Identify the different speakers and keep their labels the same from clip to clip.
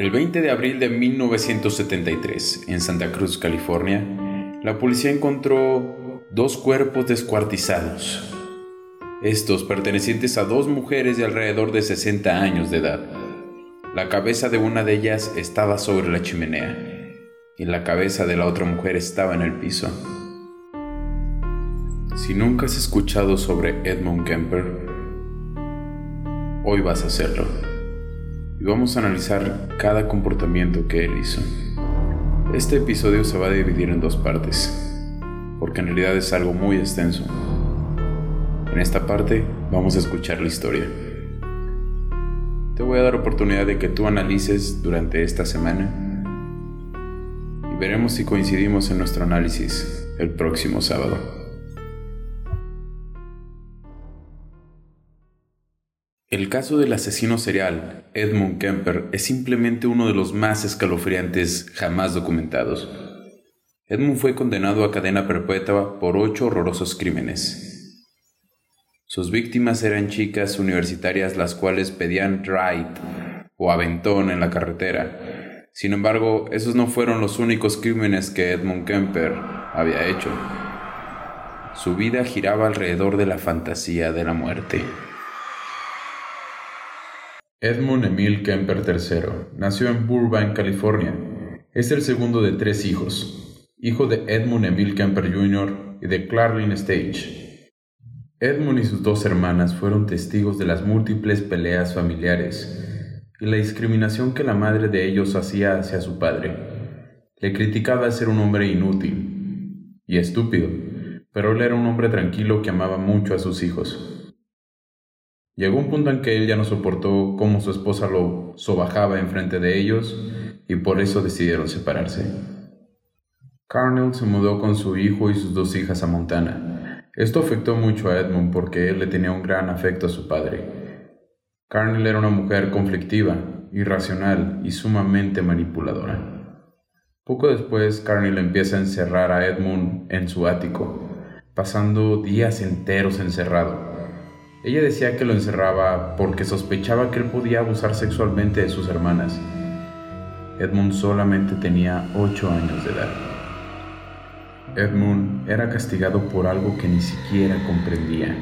Speaker 1: El 20 de abril de 1973, en Santa Cruz, California, la policía encontró dos cuerpos descuartizados. Estos pertenecientes a dos mujeres de alrededor de 60 años de edad. La cabeza de una de ellas estaba sobre la chimenea y la cabeza de la otra mujer estaba en el piso. Si nunca has escuchado sobre Edmund Kemper, hoy vas a hacerlo y vamos a analizar cada comportamiento que él hizo. Este episodio se va a dividir en dos partes, porque en realidad es algo muy extenso. En esta parte vamos a escuchar la historia. Te voy a dar oportunidad de que tú analices durante esta semana y veremos si coincidimos en nuestro análisis el próximo sábado. El caso del asesino serial Edmund Kemper es simplemente uno de los más escalofriantes jamás documentados. Edmund fue condenado a cadena perpetua por ocho horrorosos crímenes. Sus víctimas eran chicas universitarias las cuales pedían ride o aventón en la carretera. Sin embargo, esos no fueron los únicos crímenes que Edmund Kemper había hecho. Su vida giraba alrededor de la fantasía de la muerte. Edmund Emil Kemper III nació en Burbank, California. Es el segundo de tres hijos, hijo de Edmund Emil Kemper Jr. y de Clarlin Stage. Edmund y sus dos hermanas fueron testigos de las múltiples peleas familiares y la discriminación que la madre de ellos hacía hacia su padre. Le criticaba ser un hombre inútil y estúpido, pero él era un hombre tranquilo que amaba mucho a sus hijos. Llegó un punto en que él ya no soportó cómo su esposa lo sobajaba enfrente de ellos y por eso decidieron separarse. Carnell se mudó con su hijo y sus dos hijas a Montana. Esto afectó mucho a Edmund porque él le tenía un gran afecto a su padre. Carnell era una mujer conflictiva, irracional y sumamente manipuladora. Poco después, Carnell empieza a encerrar a Edmund en su ático, pasando días enteros encerrado. Ella decía que lo encerraba porque sospechaba que él podía abusar sexualmente de sus hermanas. Edmund solamente tenía ocho años de edad. Edmund era castigado por algo que ni siquiera comprendía.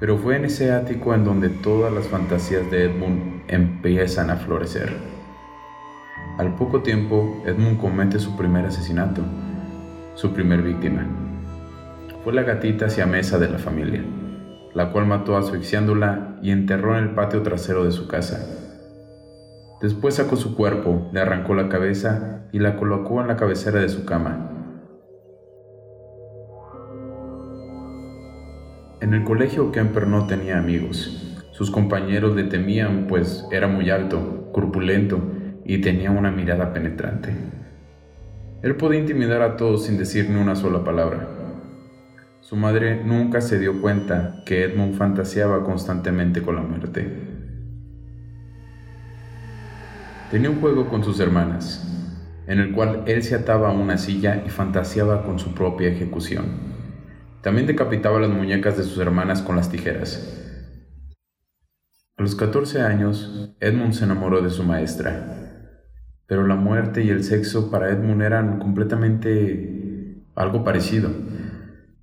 Speaker 1: Pero fue en ese ático en donde todas las fantasías de Edmund empiezan a florecer. Al poco tiempo, Edmund comete su primer asesinato, su primer víctima. Fue la gatita mesa de la familia la cual mató asfixiándola y enterró en el patio trasero de su casa. Después sacó su cuerpo, le arrancó la cabeza y la colocó en la cabecera de su cama. En el colegio Kemper no tenía amigos. Sus compañeros le temían pues era muy alto, corpulento y tenía una mirada penetrante. Él podía intimidar a todos sin decir ni una sola palabra. Su madre nunca se dio cuenta que Edmund fantaseaba constantemente con la muerte. Tenía un juego con sus hermanas, en el cual él se ataba a una silla y fantaseaba con su propia ejecución. También decapitaba las muñecas de sus hermanas con las tijeras. A los 14 años, Edmund se enamoró de su maestra, pero la muerte y el sexo para Edmund eran completamente algo parecido.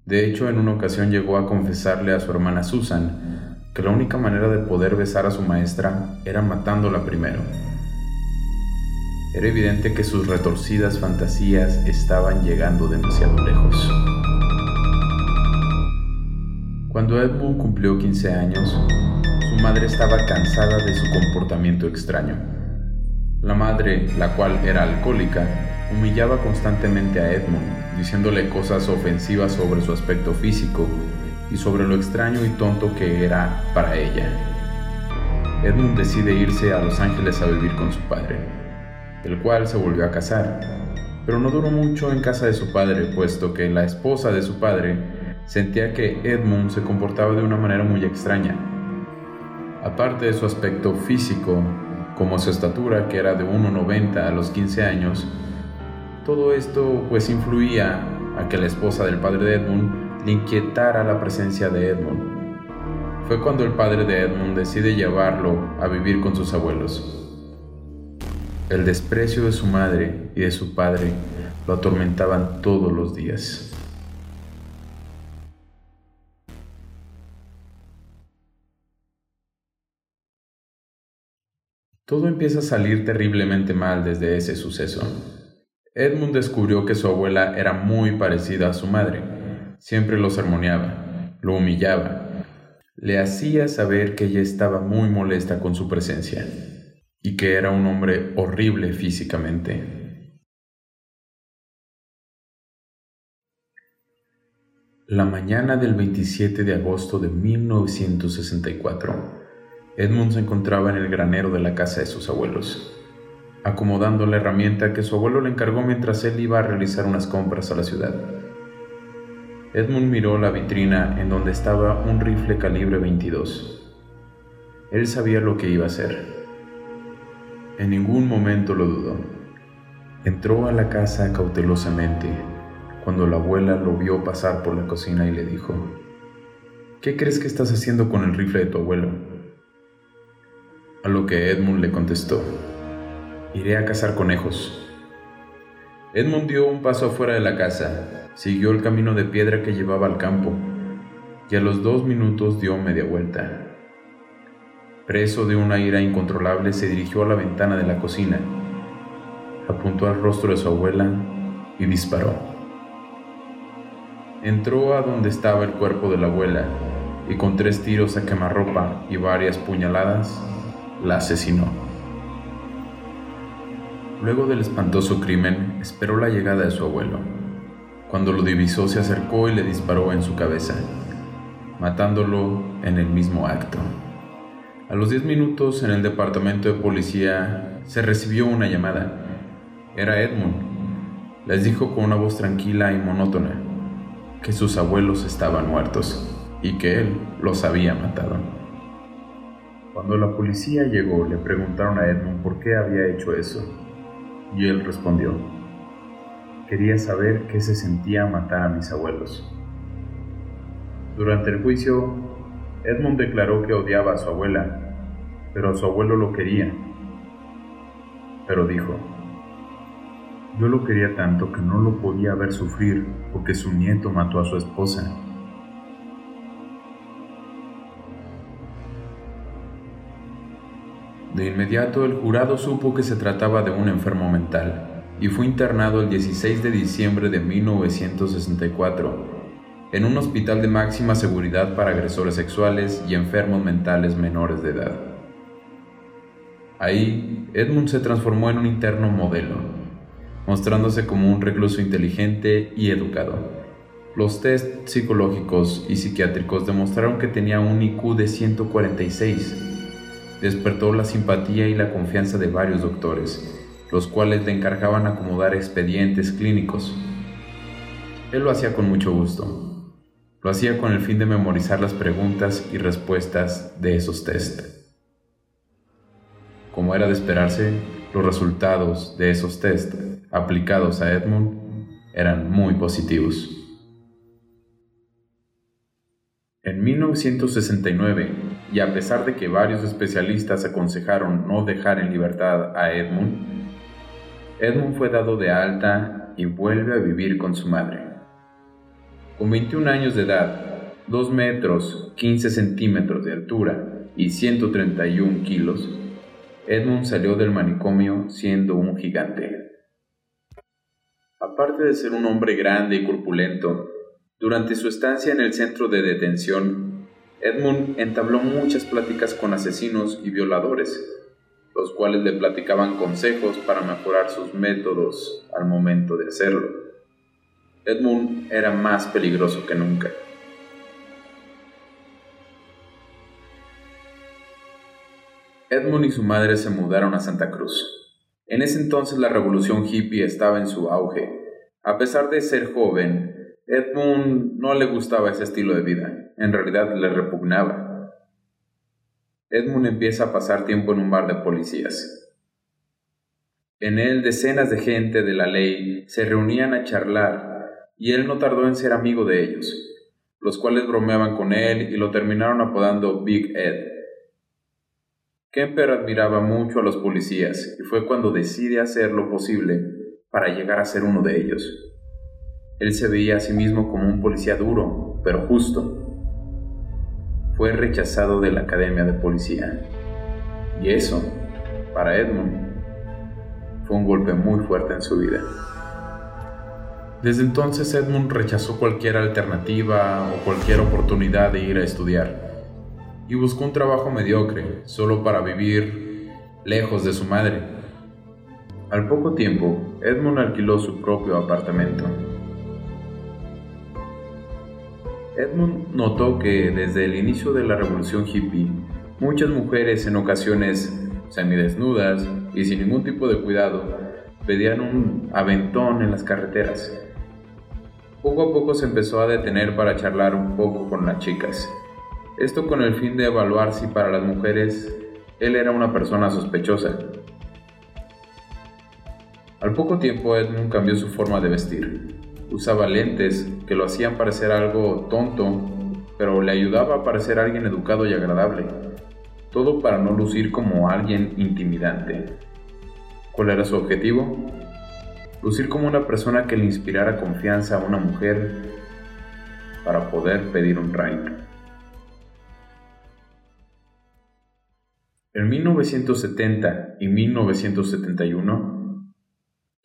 Speaker 1: De hecho, en una ocasión llegó a confesarle a su hermana Susan que la única manera de poder besar a su maestra era matándola primero. Era evidente que sus retorcidas fantasías estaban llegando demasiado lejos. Cuando Edmund cumplió 15 años, su madre estaba cansada de su comportamiento extraño. La madre, la cual era alcohólica, humillaba constantemente a Edmund diciéndole cosas ofensivas sobre su aspecto físico y sobre lo extraño y tonto que era para ella. Edmund decide irse a Los Ángeles a vivir con su padre, el cual se volvió a casar, pero no duró mucho en casa de su padre, puesto que la esposa de su padre sentía que Edmund se comportaba de una manera muy extraña. Aparte de su aspecto físico, como su estatura, que era de 1,90 a los 15 años, todo esto pues influía a que la esposa del padre de Edmund le inquietara la presencia de Edmund. Fue cuando el padre de Edmund decide llevarlo a vivir con sus abuelos. El desprecio de su madre y de su padre lo atormentaban todos los días. Todo empieza a salir terriblemente mal desde ese suceso. Edmund descubrió que su abuela era muy parecida a su madre. Siempre lo sermoneaba, lo humillaba, le hacía saber que ella estaba muy molesta con su presencia y que era un hombre horrible físicamente. La mañana del 27 de agosto de 1964, Edmund se encontraba en el granero de la casa de sus abuelos, acomodando la herramienta que su abuelo le encargó mientras él iba a realizar unas compras a la ciudad. Edmund miró la vitrina en donde estaba un rifle calibre 22. Él sabía lo que iba a hacer. En ningún momento lo dudó. Entró a la casa cautelosamente cuando la abuela lo vio pasar por la cocina y le dijo, ¿Qué crees que estás haciendo con el rifle de tu abuelo? A lo que Edmund le contestó, iré a cazar conejos. Edmund dio un paso afuera de la casa, siguió el camino de piedra que llevaba al campo, y a los dos minutos dio media vuelta. Preso de una ira incontrolable, se dirigió a la ventana de la cocina, apuntó al rostro de su abuela y disparó. Entró a donde estaba el cuerpo de la abuela y con tres tiros a quemarropa y varias puñaladas, la asesinó. Luego del espantoso crimen, esperó la llegada de su abuelo. Cuando lo divisó, se acercó y le disparó en su cabeza, matándolo en el mismo acto. A los 10 minutos, en el departamento de policía, se recibió una llamada. Era Edmund. Les dijo con una voz tranquila y monótona que sus abuelos estaban muertos y que él los había matado. Cuando la policía llegó, le preguntaron a Edmund por qué había hecho eso, y él respondió, quería saber qué se sentía matar a mis abuelos. Durante el juicio, Edmund declaró que odiaba a su abuela, pero su abuelo lo quería. Pero dijo, yo lo quería tanto que no lo podía ver sufrir porque su nieto mató a su esposa De inmediato el jurado supo que se trataba de un enfermo mental y fue internado el 16 de diciembre de 1964 en un hospital de máxima seguridad para agresores sexuales y enfermos mentales menores de edad. Ahí, Edmund se transformó en un interno modelo, mostrándose como un recluso inteligente y educado. Los test psicológicos y psiquiátricos demostraron que tenía un IQ de 146 despertó la simpatía y la confianza de varios doctores, los cuales le encargaban acomodar expedientes clínicos. Él lo hacía con mucho gusto. Lo hacía con el fin de memorizar las preguntas y respuestas de esos test. Como era de esperarse, los resultados de esos test aplicados a Edmund eran muy positivos. En 1969, y a pesar de que varios especialistas aconsejaron no dejar en libertad a Edmund, Edmund fue dado de alta y vuelve a vivir con su madre. Con 21 años de edad, 2 metros 15 centímetros de altura y 131 kilos, Edmund salió del manicomio siendo un gigante. Aparte de ser un hombre grande y corpulento, durante su estancia en el centro de detención Edmund entabló muchas pláticas con asesinos y violadores, los cuales le platicaban consejos para mejorar sus métodos al momento de hacerlo. Edmund era más peligroso que nunca. Edmund y su madre se mudaron a Santa Cruz. En ese entonces la revolución hippie estaba en su auge. A pesar de ser joven, Edmund no le gustaba ese estilo de vida, en realidad le repugnaba. Edmund empieza a pasar tiempo en un bar de policías. En él decenas de gente de la ley se reunían a charlar y él no tardó en ser amigo de ellos, los cuales bromeaban con él y lo terminaron apodando Big Ed. Kemper admiraba mucho a los policías y fue cuando decide hacer lo posible para llegar a ser uno de ellos. Él se veía a sí mismo como un policía duro, pero justo. Fue rechazado de la Academia de Policía. Y eso, para Edmund, fue un golpe muy fuerte en su vida. Desde entonces Edmund rechazó cualquier alternativa o cualquier oportunidad de ir a estudiar y buscó un trabajo mediocre solo para vivir lejos de su madre. Al poco tiempo, Edmund alquiló su propio apartamento. Edmund notó que desde el inicio de la revolución hippie, muchas mujeres en ocasiones semidesnudas y sin ningún tipo de cuidado pedían un aventón en las carreteras. Poco a poco se empezó a detener para charlar un poco con las chicas esto con el fin de evaluar si para las mujeres él era una persona sospechosa. Al poco tiempo Edmund cambió su forma de vestir. Usaba lentes que lo hacían parecer algo tonto, pero le ayudaba a parecer alguien educado y agradable. Todo para no lucir como alguien intimidante. ¿Cuál era su objetivo? Lucir como una persona que le inspirara confianza a una mujer para poder pedir un rank. En 1970 y 1971,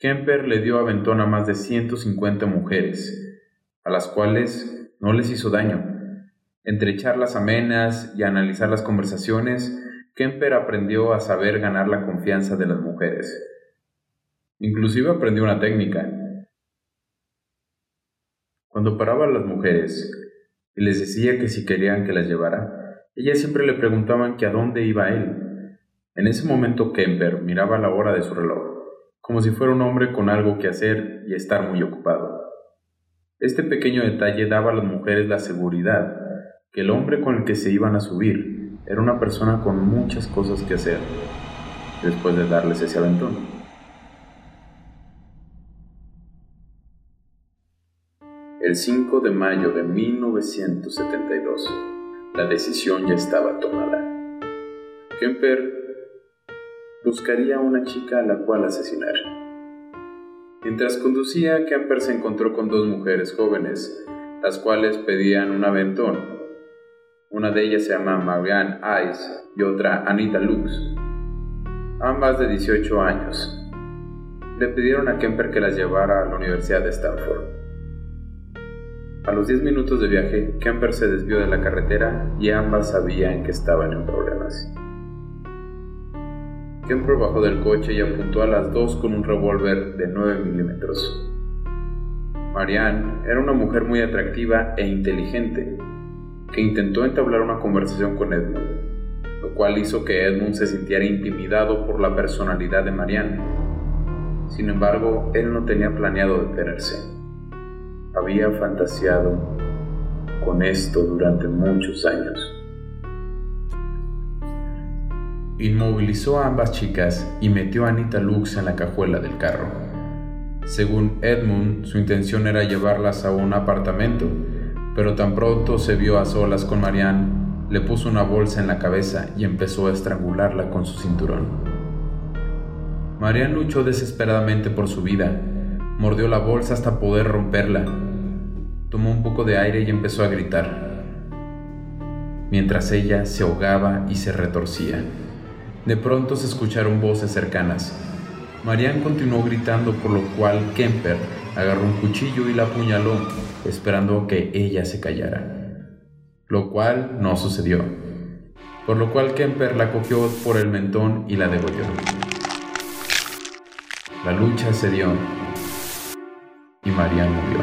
Speaker 1: Kemper le dio aventón a más de 150 mujeres, a las cuales no les hizo daño. Entre charlas amenas y analizar las conversaciones, Kemper aprendió a saber ganar la confianza de las mujeres. Inclusive aprendió una técnica. Cuando paraba a las mujeres y les decía que si querían que las llevara, ellas siempre le preguntaban que a dónde iba él. En ese momento Kemper miraba la hora de su reloj, como si fuera un hombre con algo que hacer y estar muy ocupado. Este pequeño detalle daba a las mujeres la seguridad que el hombre con el que se iban a subir era una persona con muchas cosas que hacer, después de darles ese aventón. El 5 de mayo de 1972, la decisión ya estaba tomada. Kemper buscaría a una chica a la cual asesinar. Mientras conducía, Kemper se encontró con dos mujeres jóvenes, las cuales pedían un aventón. Una de ellas se llama Marianne Ice y otra Anita Lux, ambas de 18 años. Le pidieron a Kemper que las llevara a la Universidad de Stanford. A los 10 minutos de viaje, Kemper se desvió de la carretera y ambas sabían que estaban en problemas. Kemper bajó del coche y apuntó a las dos con un revólver de 9 milímetros. Marianne era una mujer muy atractiva e inteligente, que intentó entablar una conversación con Edmund, lo cual hizo que Edmund se sintiera intimidado por la personalidad de Marianne. Sin embargo, él no tenía planeado detenerse había fantaseado con esto durante muchos años. Inmovilizó a ambas chicas y metió a Anita Lux en la cajuela del carro. Según Edmund, su intención era llevarlas a un apartamento, pero tan pronto se vio a solas con Marianne, le puso una bolsa en la cabeza y empezó a estrangularla con su cinturón. Marianne luchó desesperadamente por su vida, mordió la bolsa hasta poder romperla, tomó un poco de aire y empezó a gritar, mientras ella se ahogaba y se retorcía. De pronto se escucharon voces cercanas. Marianne continuó gritando, por lo cual Kemper agarró un cuchillo y la apuñaló, esperando que ella se callara. Lo cual no sucedió, por lo cual Kemper la cogió por el mentón y la degolló. La lucha se dio y Marianne murió.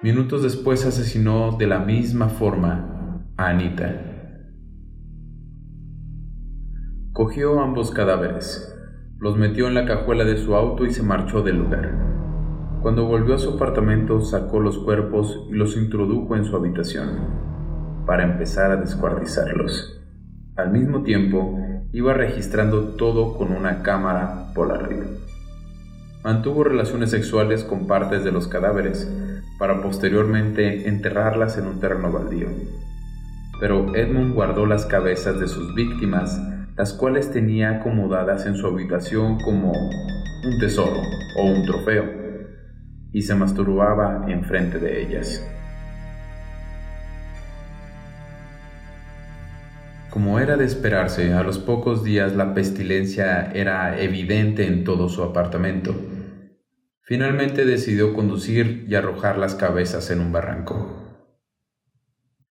Speaker 1: Minutos después asesinó de la misma forma a Anita. Cogió ambos cadáveres, los metió en la cajuela de su auto y se marchó del lugar. Cuando volvió a su apartamento sacó los cuerpos y los introdujo en su habitación para empezar a descuartizarlos. Al mismo tiempo, iba registrando todo con una cámara Polaroid. Mantuvo relaciones sexuales con partes de los cadáveres, para posteriormente enterrarlas en un terreno baldío. pero Edmund guardó las cabezas de sus víctimas, las cuales tenía acomodadas en su habitación como un tesoro o un trofeo, y se masturbaba enfrente de ellas. Como era de esperarse, a los pocos días la pestilencia era evidente en todo su apartamento. Finalmente decidió conducir y arrojar las cabezas en un barranco.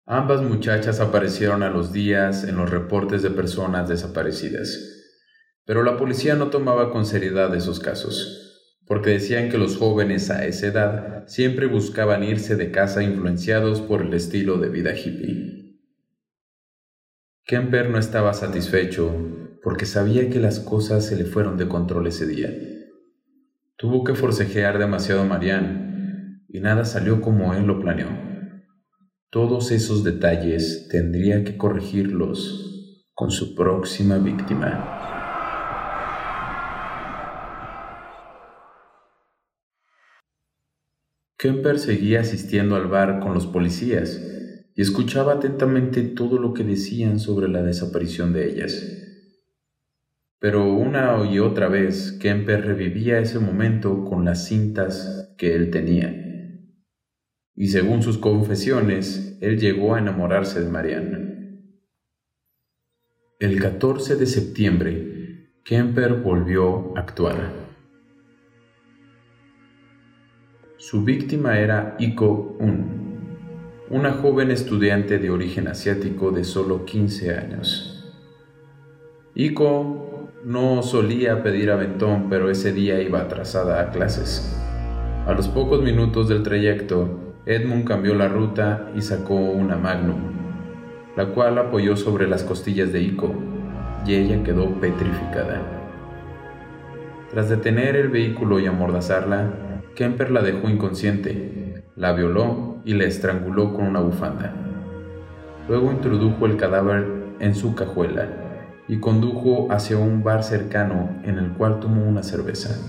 Speaker 1: Ambas muchachas aparecieron a los días en los reportes de personas desaparecidas, pero la policía no tomaba con seriedad esos casos, porque decían que los jóvenes a esa edad siempre buscaban irse de casa influenciados por el estilo de vida hippie. Kemper no estaba satisfecho porque sabía que las cosas se le fueron de control ese día. Tuvo que forcejear demasiado a Marianne y nada salió como él lo planeó. Todos esos detalles tendría que corregirlos con su próxima víctima. Kemper seguía asistiendo al bar con los policías y escuchaba atentamente todo lo que decían sobre la desaparición de ellas. Pero una y otra vez Kemper revivía ese momento con las cintas que él tenía. Y según sus confesiones, él llegó a enamorarse de Mariana. El 14 de septiembre, Kemper volvió a actuar. Su víctima era Iko Un, una joven estudiante de origen asiático de solo 15 años. Iko no solía pedir aventón, pero ese día iba atrasada a clases. A los pocos minutos del trayecto, Edmund cambió la ruta y sacó una Magnum, la cual apoyó sobre las costillas de Iko, y ella quedó petrificada. Tras detener el vehículo y amordazarla, Kemper la dejó inconsciente, la violó y le estranguló con una bufanda. Luego introdujo el cadáver en su cajuela y condujo hacia un bar cercano en el cual tomó una cerveza.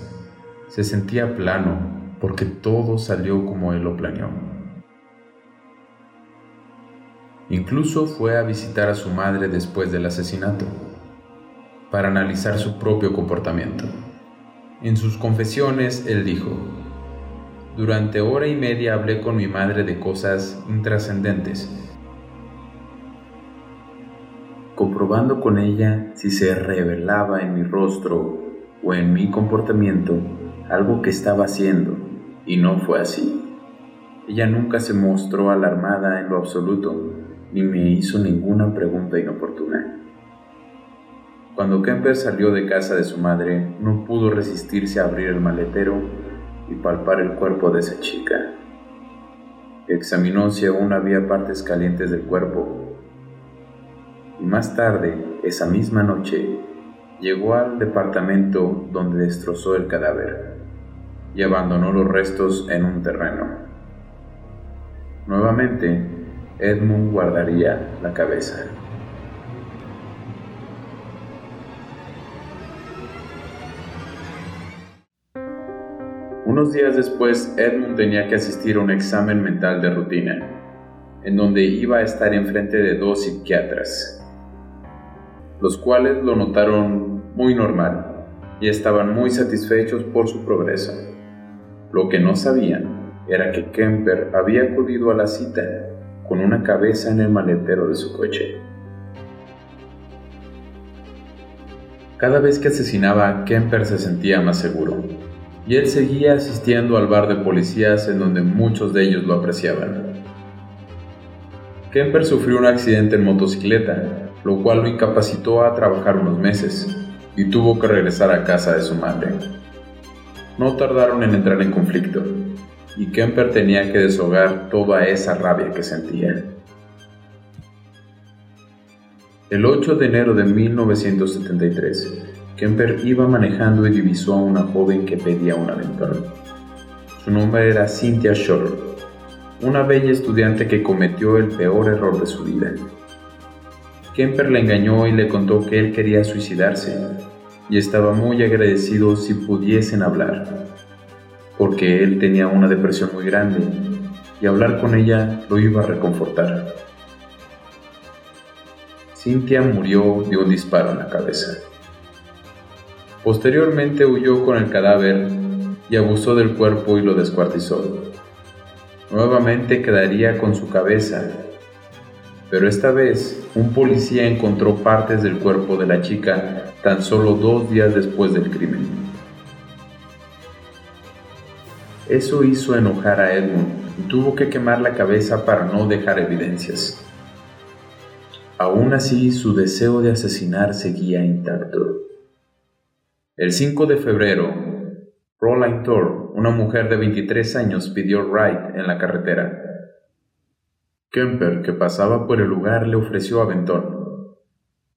Speaker 1: Se sentía plano porque todo salió como él lo planeó. Incluso fue a visitar a su madre después del asesinato para analizar su propio comportamiento. En sus confesiones, él dijo, durante hora y media hablé con mi madre de cosas intrascendentes, comprobando con ella si se revelaba en mi rostro o en mi comportamiento algo que estaba haciendo, y no fue así. Ella nunca se mostró alarmada en lo absoluto, ni me hizo ninguna pregunta inoportuna. Cuando Kemper salió de casa de su madre, no pudo resistirse a abrir el maletero y palpar el cuerpo de esa chica. Examinó si aún había partes calientes del cuerpo. Y más tarde, esa misma noche, llegó al departamento donde destrozó el cadáver y abandonó los restos en un terreno. Nuevamente, Edmund guardaría la cabeza. Unos días después, Edmund tenía que asistir a un examen mental de rutina, en donde iba a estar enfrente de dos psiquiatras, los cuales lo notaron muy normal y estaban muy satisfechos por su progreso. Lo que no sabían era que Kemper había acudido a la cita con una cabeza en el maletero de su coche. Cada vez que asesinaba, Kemper se sentía más seguro y él seguía asistiendo al bar de policías en donde muchos de ellos lo apreciaban. Kemper sufrió un accidente en motocicleta, lo cual lo incapacitó a trabajar unos meses y tuvo que regresar a casa de su madre. No tardaron en entrar en conflicto y Kemper tenía que deshogar toda esa rabia que sentía. El 8 de enero de 1973, Kemper iba manejando y divisó a una joven que pedía un aventón. Su nombre era Cynthia Shore, una bella estudiante que cometió el peor error de su vida. Kemper la engañó y le contó que él quería suicidarse y estaba muy agradecido si pudiesen hablar, porque él tenía una depresión muy grande y hablar con ella lo iba a reconfortar. Cynthia murió de un disparo en la cabeza. Posteriormente huyó con el cadáver y abusó del cuerpo y lo descuartizó. Nuevamente quedaría con su cabeza, pero esta vez un policía encontró partes del cuerpo de la chica tan solo dos días después del crimen. Eso hizo enojar a Edmund y tuvo que quemar la cabeza para no dejar evidencias. Aún así, su deseo de asesinar seguía intacto. El 5 de febrero, Roland Thor, una mujer de 23 años, pidió ride en la carretera. Kemper, que pasaba por el lugar, le ofreció aventón.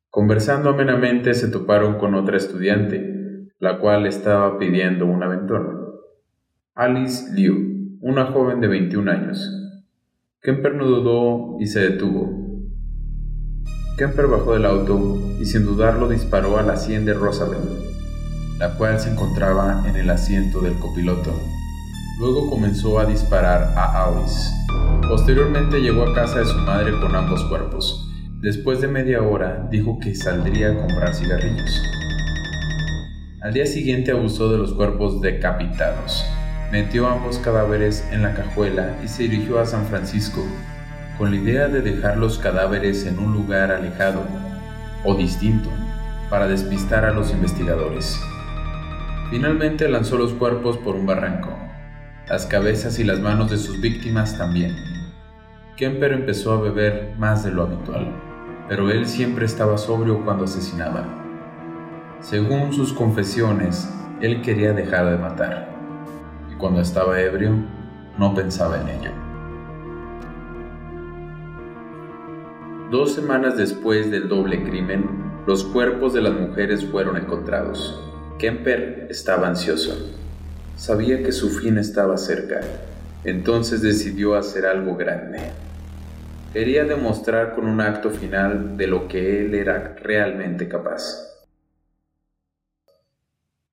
Speaker 1: Conversando amenamente se toparon con otra estudiante, la cual estaba pidiendo un aventón. Alice Liu, una joven de 21 años. Kemper no dudó y se detuvo. Kemper bajó del auto y sin dudarlo disparó a la sien de Rosalind la cual se encontraba en el asiento del copiloto. Luego comenzó a disparar a Alice. Posteriormente llegó a casa de su madre con ambos cuerpos. Después de media hora dijo que saldría a comprar cigarrillos. Al día siguiente abusó de los cuerpos decapitados. Metió ambos cadáveres en la cajuela y se dirigió a San Francisco, con la idea de dejar los cadáveres en un lugar alejado o distinto para despistar a los investigadores. Finalmente lanzó los cuerpos por un barranco, las cabezas y las manos de sus víctimas también. Kemper empezó a beber más de lo habitual, pero él siempre estaba sobrio cuando asesinaba. Según sus confesiones, él quería dejar de matar, y cuando estaba ebrio, no pensaba en ello. Dos semanas después del doble crimen, los cuerpos de las mujeres fueron encontrados. Kemper estaba ansioso. Sabía que su fin estaba cerca, entonces decidió hacer algo grande. Quería demostrar con un acto final de lo que él era realmente capaz.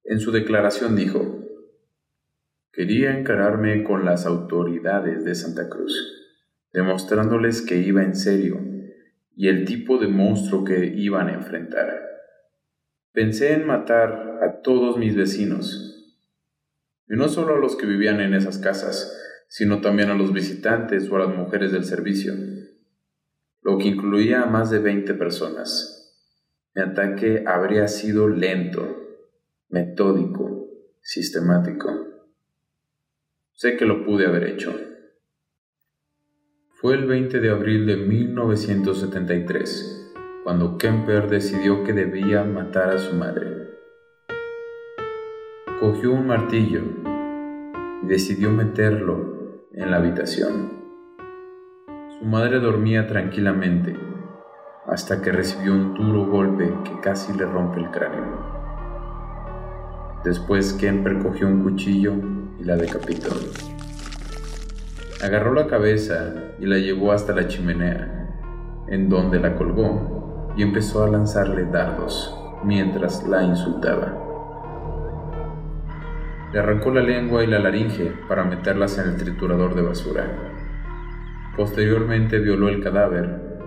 Speaker 1: En su declaración dijo, Quería encararme con las autoridades de Santa Cruz, demostrándoles que iba en serio y el tipo de monstruo que iban a enfrentar. Pensé en matar a todos mis vecinos, y no solo a los que vivían en esas casas, sino también a los visitantes o a las mujeres del servicio, lo que incluía a más de 20 personas. Mi ataque habría sido lento, metódico, sistemático. Sé que lo pude haber hecho. Fue el 20 de abril de 1973 cuando Kemper decidió que debía matar a su madre. Cogió un martillo y decidió meterlo en la habitación. Su madre dormía tranquilamente hasta que recibió un duro golpe que casi le rompe el cráneo. Después Kemper cogió un cuchillo y la decapitó. Agarró la cabeza y la llevó hasta la chimenea, en donde la colgó y empezó a lanzarle dardos mientras la insultaba. Le arrancó la lengua y la laringe para meterlas en el triturador de basura. Posteriormente violó el cadáver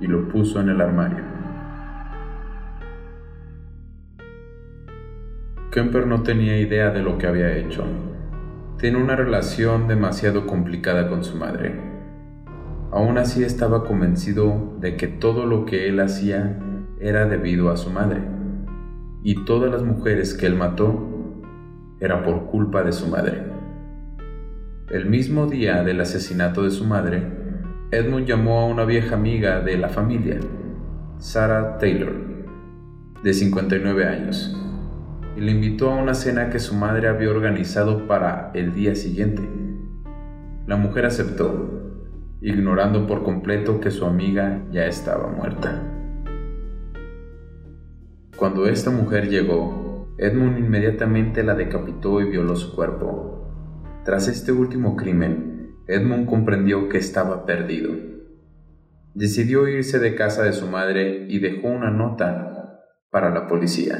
Speaker 1: y lo puso en el armario. Kemper no tenía idea de lo que había hecho. Tiene una relación demasiado complicada con su madre Aún así estaba convencido de que todo lo que él hacía era debido a su madre, y todas las mujeres que él mató era por culpa de su madre. El mismo día del asesinato de su madre, Edmund llamó a una vieja amiga de la familia, Sarah Taylor, de 59 años, y le invitó a una cena que su madre había organizado para el día siguiente. La mujer aceptó ignorando por completo que su amiga ya estaba muerta. Cuando esta mujer llegó, Edmund inmediatamente la decapitó y violó su cuerpo. Tras este último crimen, Edmund comprendió que estaba perdido. Decidió irse de casa de su madre y dejó una nota para la policía.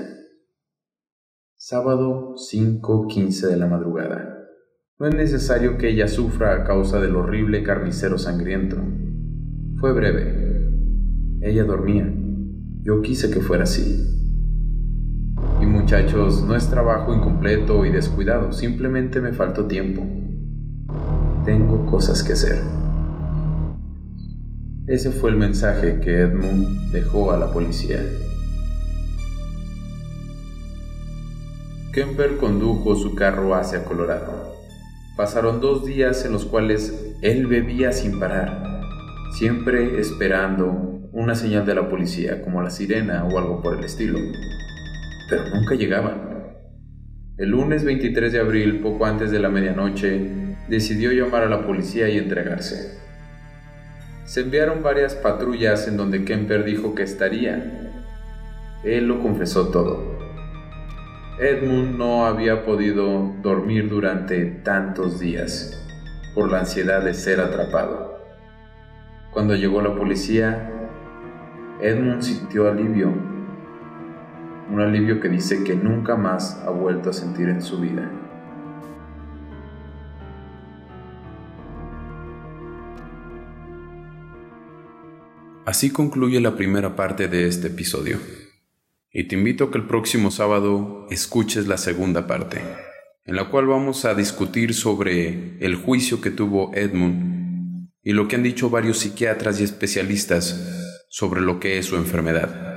Speaker 1: Sábado 5.15 de la madrugada. No es necesario que ella sufra a causa del horrible carnicero sangriento. Fue breve. Ella dormía. Yo quise que fuera así. Muchachos, no es trabajo incompleto y descuidado, simplemente me faltó tiempo. Tengo cosas que hacer. Ese fue el mensaje que Edmund dejó a la policía. Kemper condujo su carro hacia Colorado. Pasaron dos días en los cuales él bebía sin parar, siempre esperando una señal de la policía, como la sirena o algo por el estilo. Pero nunca llegaban. El lunes 23 de abril, poco antes de la medianoche, decidió llamar a la policía y entregarse. Se enviaron varias patrullas en donde Kemper dijo que estaría. Él lo confesó todo. Edmund no había podido dormir durante tantos días por la ansiedad de ser atrapado. Cuando llegó la policía, Edmund sintió alivio, un alivio que dice que nunca más ha vuelto a sentir en su vida. Así concluye la primera parte de este episodio. Y te invito a que el próximo sábado escuches la segunda parte, en la cual vamos a discutir sobre el juicio que tuvo Edmund y lo que han dicho varios psiquiatras y especialistas sobre lo que es su enfermedad.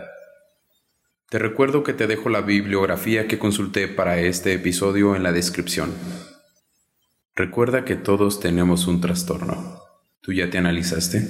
Speaker 1: Te recuerdo que te dejo la bibliografía que consulté para este episodio en la descripción. Recuerda que todos tenemos un trastorno. ¿Tú ya te analizaste?